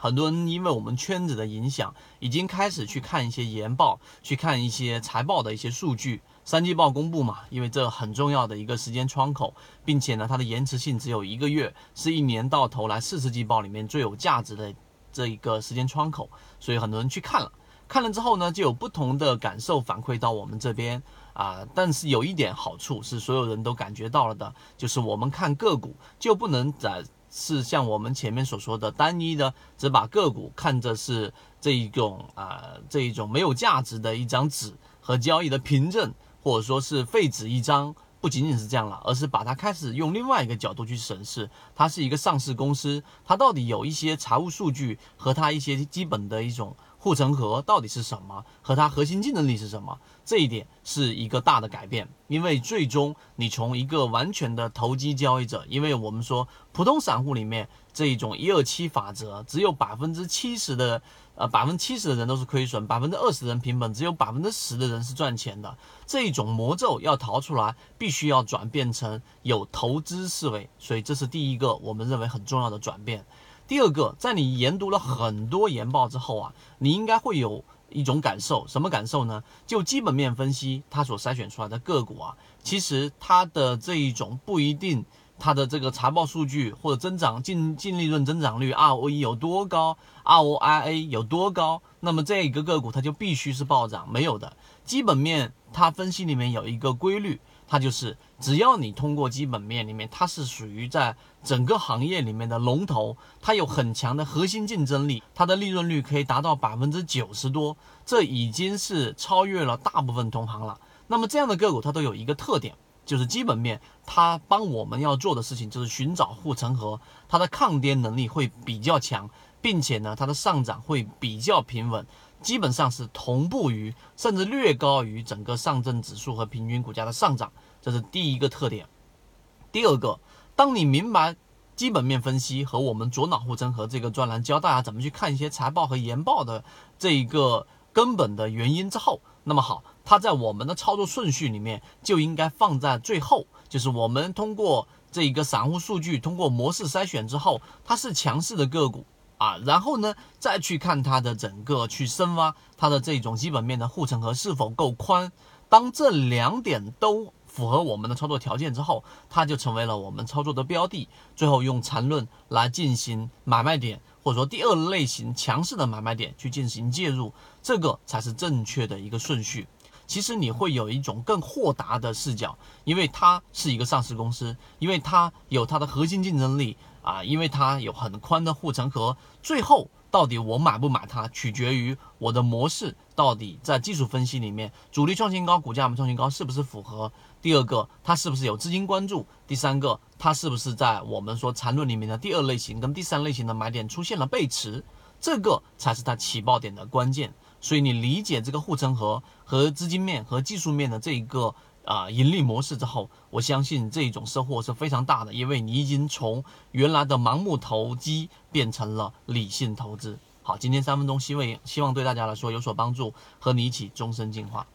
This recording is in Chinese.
很多人因为我们圈子的影响，已经开始去看一些研报，去看一些财报的一些数据。三季报公布嘛，因为这很重要的一个时间窗口，并且呢，它的延迟性只有一个月，是一年到头来四次季报里面最有价值的这一个时间窗口，所以很多人去看了。看了之后呢，就有不同的感受反馈到我们这边啊。但是有一点好处是，所有人都感觉到了的，就是我们看个股就不能在是像我们前面所说的单一的，只把个股看着是这一种啊这一种没有价值的一张纸和交易的凭证。或者说是废纸一张，不仅仅是这样了，而是把它开始用另外一个角度去审视，它是一个上市公司，它到底有一些财务数据和它一些基本的一种护城河到底是什么，和它核心竞争力是什么，这一点是一个大的改变。因为最终你从一个完全的投机交易者，因为我们说普通散户里面这一种一二七法则，只有百分之七十的。呃，百分之七十的人都是亏损，百分之二十的人平本，只有百分之十的人是赚钱的。这一种魔咒要逃出来，必须要转变成有投资思维，所以这是第一个我们认为很重要的转变。第二个，在你研读了很多研报之后啊，你应该会有一种感受，什么感受呢？就基本面分析，它所筛选出来的个股啊，其实它的这一种不一定。它的这个财报数据或者增长净净利润增长率 ROE 有多高，ROIA 有多高，那么这一个个股它就必须是暴涨，没有的基本面，它分析里面有一个规律，它就是只要你通过基本面里面，它是属于在整个行业里面的龙头，它有很强的核心竞争力，它的利润率可以达到百分之九十多，这已经是超越了大部分同行了。那么这样的个股它都有一个特点。就是基本面，它帮我们要做的事情就是寻找护城河，它的抗跌能力会比较强，并且呢，它的上涨会比较平稳，基本上是同步于甚至略高于整个上证指数和平均股价的上涨，这是第一个特点。第二个，当你明白基本面分析和我们左脑护城河这个专栏教大家怎么去看一些财报和研报的这一个根本的原因之后，那么好。它在我们的操作顺序里面就应该放在最后，就是我们通过这一个散户数据，通过模式筛选之后，它是强势的个股啊，然后呢再去看它的整个去深挖它的这种基本面的护城河是否够宽。当这两点都符合我们的操作条件之后，它就成为了我们操作的标的。最后用缠论来进行买卖点，或者说第二类型强势的买卖点去进行介入，这个才是正确的一个顺序。其实你会有一种更豁达的视角，因为它是一个上市公司，因为它有它的核心竞争力啊，因为它有很宽的护城河。最后到底我买不买它，取决于我的模式到底在技术分析里面，主力创新高，股价没创新高是不是符合？第二个，它是不是有资金关注？第三个，它是不是在我们说缠论里面的第二类型跟第三类型的买点出现了背驰？这个才是它起爆点的关键。所以你理解这个护城河和资金面和技术面的这一个啊盈利模式之后，我相信这种收获是非常大的，因为你已经从原来的盲目投机变成了理性投资。好，今天三分钟，希望希望对大家来说有所帮助，和你一起终身进化。